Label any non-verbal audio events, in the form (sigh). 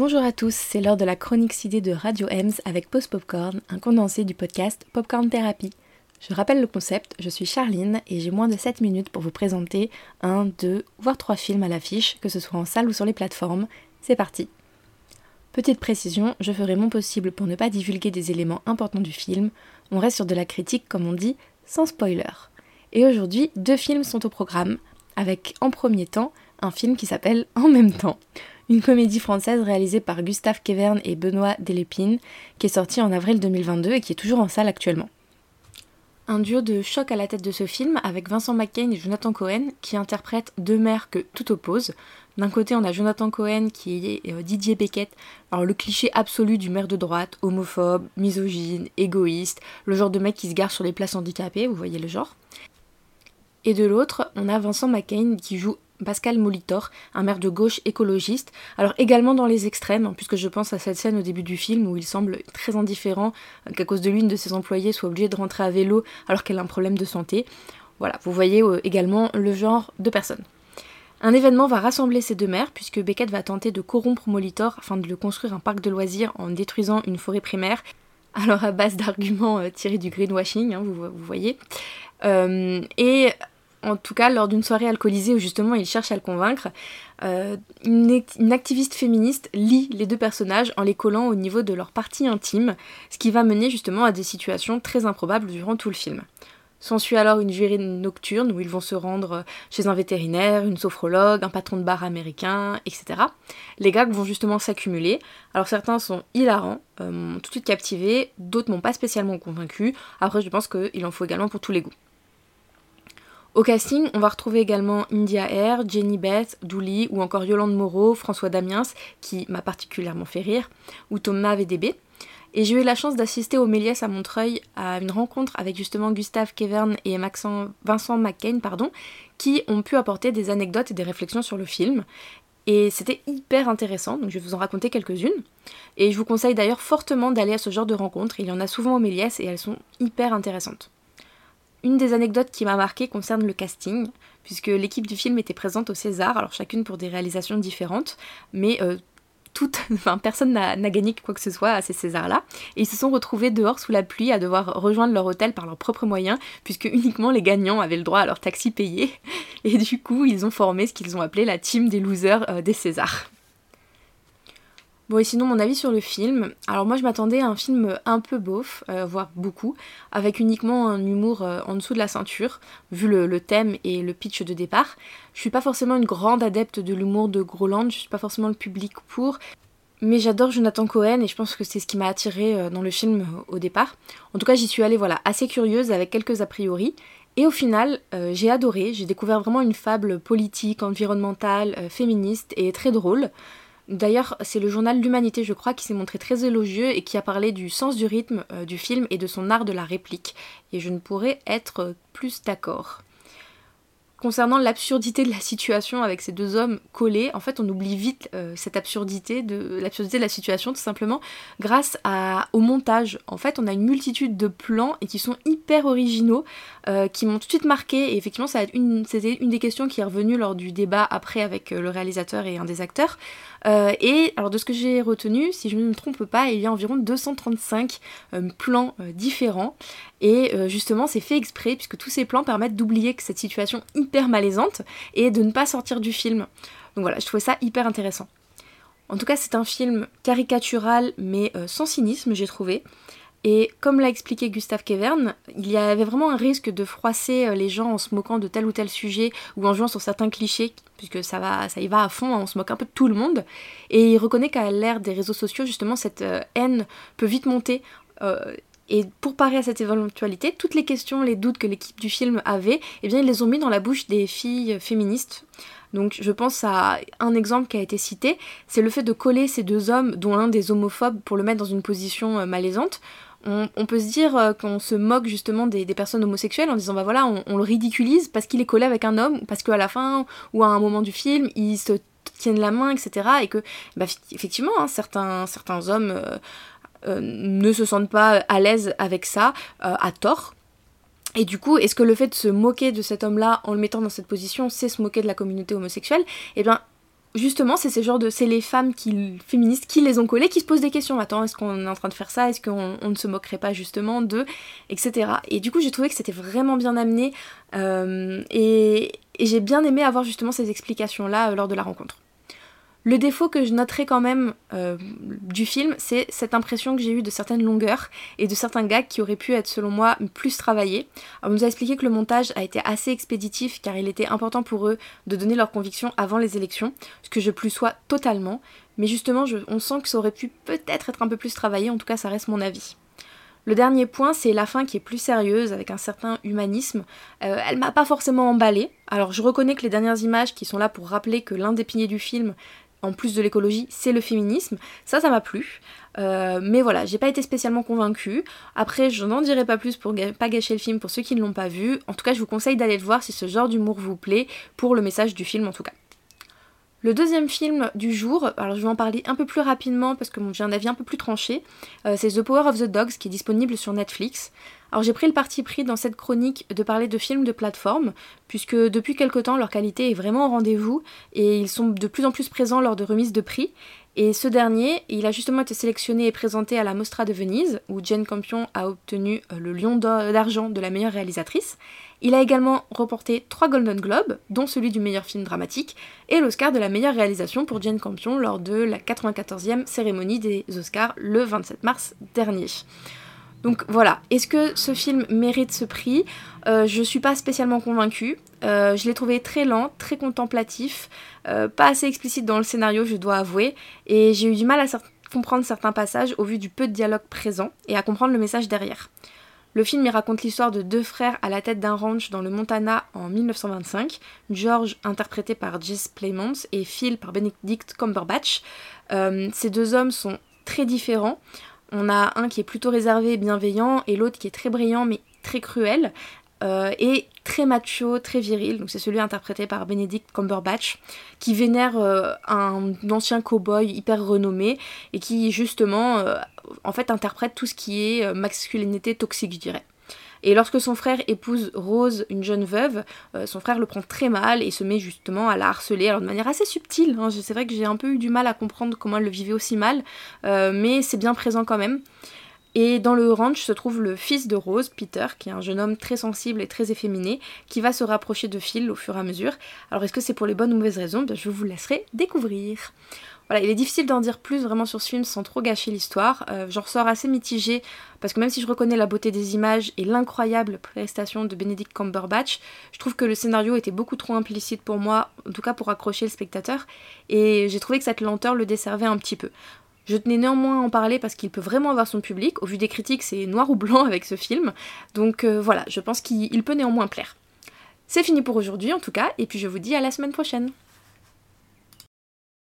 Bonjour à tous, c'est l'heure de la chronique CD de Radio Ems avec Post Popcorn, un condensé du podcast Popcorn Therapy. Je rappelle le concept, je suis Charline et j'ai moins de 7 minutes pour vous présenter un, deux, voire trois films à l'affiche, que ce soit en salle ou sur les plateformes. C'est parti Petite précision, je ferai mon possible pour ne pas divulguer des éléments importants du film, on reste sur de la critique comme on dit, sans spoiler. Et aujourd'hui, deux films sont au programme, avec en premier temps un film qui s'appelle En même temps, une comédie française réalisée par Gustave Kevern et Benoît Delépine, qui est sortie en avril 2022 et qui est toujours en salle actuellement. Un duo de choc à la tête de ce film avec Vincent McCain et Jonathan Cohen qui interprètent deux mères que tout oppose. D'un côté, on a Jonathan Cohen qui est euh, Didier Beckett, alors le cliché absolu du maire de droite, homophobe, misogyne, égoïste, le genre de mec qui se gare sur les places handicapées, vous voyez le genre. Et de l'autre, on a Vincent McCain qui joue Pascal Molitor, un maire de gauche écologiste, alors également dans les extrêmes, hein, puisque je pense à cette scène au début du film où il semble très indifférent euh, qu'à cause de lui, une de ses employés soit obligée de rentrer à vélo alors qu'elle a un problème de santé. Voilà, vous voyez euh, également le genre de personne. Un événement va rassembler ces deux maires, puisque Beckett va tenter de corrompre Molitor afin de le construire un parc de loisirs en détruisant une forêt primaire. Alors à base d'arguments euh, tirés du greenwashing, hein, vous, voyez. et en tout cas lors d'une soirée alcoolisée où justement il cherche à le convaincre, euh, une, activiste féministe lit les deux personnages en les collant au niveau de leur partie intime, ce qui va mener justement à des situations très improbables durant tout le film. S'ensuit alors une virée nocturne où ils vont se rendre chez un vétérinaire, une sophrologue, un patron de bar américain, etc. Les gags vont justement s'accumuler. Alors certains sont hilarants, euh, tout de suite captivé, d'autres m'ont pas spécialement convaincu. Après je pense qu'il en faut également pour tous les goûts. Au casting, on va retrouver également India Air, Jenny Beth, Douli ou encore Yolande Moreau, François Damiens, qui m'a particulièrement fait rire, ou Thomas VDB. Et j'ai eu la chance d'assister au Méliès à Montreuil à une rencontre avec justement Gustave Kevern et Vincent McCain, pardon, qui ont pu apporter des anecdotes et des réflexions sur le film. Et c'était hyper intéressant, donc je vais vous en raconter quelques-unes. Et je vous conseille d'ailleurs fortement d'aller à ce genre de rencontres, il y en a souvent au Méliès et elles sont hyper intéressantes. Une des anecdotes qui m'a marqué concerne le casting, puisque l'équipe du film était présente au César, alors chacune pour des réalisations différentes, mais euh, (laughs) enfin, personne n'a gagné quoi que ce soit à ces Césars-là. Et ils se sont retrouvés dehors sous la pluie à devoir rejoindre leur hôtel par leurs propres moyens, puisque uniquement les gagnants avaient le droit à leur taxi payé. (laughs) Et du coup, ils ont formé ce qu'ils ont appelé la team des losers euh, des Césars. Bon et sinon mon avis sur le film, alors moi je m'attendais à un film un peu beauf, euh, voire beaucoup, avec uniquement un humour euh, en dessous de la ceinture, vu le, thème et le pitch de départ. Je suis pas forcément une grande adepte de l'humour de Groland, je suis pas forcément le public pour, mais j'adore Jonathan Cohen et je pense que c'est ce qui m'a attiré euh, dans le film au départ. En tout cas j'y suis allée voilà assez curieuse avec quelques a priori. Et au final, j'ai adoré, j'ai découvert vraiment une fable politique, environnementale, féministe et très drôle. D'ailleurs, c'est le journal L'Humanité, je crois, qui s'est montré très élogieux et qui a parlé du sens du rythme euh, du film et de son art de la réplique. Et je ne pourrais être plus d'accord. Concernant l'absurdité de la situation avec ces deux hommes collés, en fait, on oublie vite euh, cette absurdité de l'absurdité de la situation, tout simplement, grâce au montage. En fait, on a une multitude de plans et qui sont hyper originaux, euh, qui m'ont tout de suite marqué. Et effectivement, ça c'était une des questions qui est revenue lors du débat après avec le réalisateur et un des acteurs. Euh, et alors de ce que j'ai retenu, si je ne me trompe pas, il y a environ 235 euh, plans euh, différents. Et justement, c'est fait exprès puisque tous ces plans permettent d'oublier que cette situation hyper malaisante et de ne pas sortir du film. Donc voilà, je trouvais ça hyper intéressant. En tout cas, c'est un film caricatural mais sans cynisme, j'ai trouvé. Et comme l'a expliqué Gustave Kevern, il y avait vraiment un risque de froisser euh, les gens en se moquant de tel ou tel sujet ou en jouant sur certains clichés, puisque ça, va, ça y va à fond, on se moque un peu de tout le monde. Et il reconnaît qu'à l'ère des réseaux sociaux, justement, cette euh, haine peut vite monter. Euh, et pour parer à cette éventualité, toutes les questions, les doutes que l'équipe du film avait, eh bien, ils les ont mis dans la bouche des filles féministes. Donc je pense à un exemple qui a été cité, c'est le fait de coller ces deux hommes, dont l'un des homophobes, pour le mettre dans une position malaisante on, peut se dire euh, qu'on se moque justement des, personnes homosexuelles en disant bah voilà, on, le ridiculise parce qu'il est collé avec un homme, parce qu'à la fin ou à un moment du film, ils se tiennent la main, etc. Et que, bah, effectivement, hein, certains, certains hommes euh, euh, ne se sentent pas à l'aise avec ça, à tort. Et du coup, est-ce que le fait de se moquer de cet homme-là en le mettant dans cette position, c'est se moquer de la communauté homosexuelle? Eh bien, justement, c'est ces genres de. C'est les femmes qui, féministes qui les ont collés, qui se posent des questions. Attends, est-ce qu'on est en train de faire ça? Est-ce qu'on ne se moquerait pas justement d'eux Etc. Et du coup, j'ai trouvé que c'était vraiment bien amené. Euh, et, j'ai bien aimé avoir justement ces explications-là euh, lors de la rencontre. Le défaut que je noterai quand même euh, du film, c'est cette impression que j'ai eue de certaines longueurs et de certains gags qui auraient pu être selon moi plus travaillés. on nous a expliqué que le montage a été assez expéditif car il était important pour eux de donner leurs convictions avant les élections, ce que je plus sois totalement, mais justement on sent que ça aurait pu peut-être être un peu plus travaillé, en tout cas ça reste mon avis. Le dernier point, c'est la fin qui est plus sérieuse, avec un certain humanisme. Euh, elle m'a pas forcément emballée. Alors je reconnais que les dernières images qui sont là pour rappeler que l'un des piliers du film, en plus de l'écologie, c'est le féminisme. Ça, ça m'a plu. Euh, mais voilà, j'ai pas été spécialement convaincue. Après, je n'en dirai pas plus pour pas gâcher le film pour ceux qui ne l'ont pas vu. En tout cas, je vous conseille d'aller le voir si ce genre d'humour vous plaît, pour le message du film en tout cas. Le deuxième film du jour, alors je vais en parler un peu plus rapidement parce que j'ai un avis un peu plus tranché, euh, c'est The Power of the Dogs qui est disponible sur Netflix. Alors j'ai pris le parti pris dans cette chronique de parler de films de plateforme, puisque depuis quelque temps leur qualité est vraiment au rendez-vous et ils sont de plus en plus présents lors de remises de prix. Et ce dernier, il a justement été sélectionné et présenté à la Mostra de Venise, où Jane Campion a obtenu euh, le Lion d'argent de la meilleure réalisatrice. Il a également remporté trois Golden Globes, dont celui du meilleur film dramatique, et l'Oscar de la meilleure réalisation pour Jane Campion lors de la 94e cérémonie des Oscars le 27 mars dernier. Donc voilà, est-ce que ce film mérite ce prix? Euh, Je suis pas spécialement convaincue. Euh, je l'ai trouvé très lent, très contemplatif, euh, pas assez explicite dans le scénario, je dois avouer, et j'ai eu du mal à comprendre certains passages au vu du peu de dialogue présent et à comprendre le message derrière. Le film raconte l'histoire de deux frères à la tête d'un ranch dans le Montana en 1925, George interprété par Jess Playmont et Phil par Benedict Cumberbatch. ces deux hommes sont très différents. On a un qui est plutôt réservé et bienveillant et l'autre qui est très brillant mais très cruel. Euh, et très macho, très viril, donc c'est celui interprété par Benedict Cumberbatch, qui vénère euh, un ancien cow-boy hyper renommé et qui justement euh, en fait interprète tout ce qui est masculinité toxique, je dirais. Et lorsque son frère épouse Rose, une jeune veuve, euh, son frère le prend très mal et se met justement à la harceler, alors de manière assez subtile. Hein. C'est vrai que j'ai un peu eu du mal à comprendre comment elle le vivait aussi mal, euh, mais c'est bien présent quand même. Et dans le ranch se trouve le fils de Rose, Peter, qui est un jeune homme très sensible et très efféminé, qui va se rapprocher de Phil au fur et à mesure. Alors est-ce que c'est pour les bonnes ou mauvaises raisons? Je vous laisserai découvrir. Voilà, il est difficile d'en dire plus vraiment sur ce film sans trop gâcher l'histoire. Euh, j'en ressors assez mitigée parce que même si je reconnais la beauté des images et l'incroyable prestation de Benedict Cumberbatch, je trouve que le scénario était beaucoup trop implicite pour moi, en tout cas pour accrocher le spectateur, et j'ai trouvé que cette lenteur le desservait un petit peu. Je tenais néanmoins à en parler parce qu'il peut vraiment avoir son public. Au vu des critiques, c'est noir ou blanc avec ce film. Donc euh, voilà, je pense qu'il peut néanmoins plaire. C'est fini pour aujourd'hui en tout cas, et puis je vous dis à la semaine prochaine.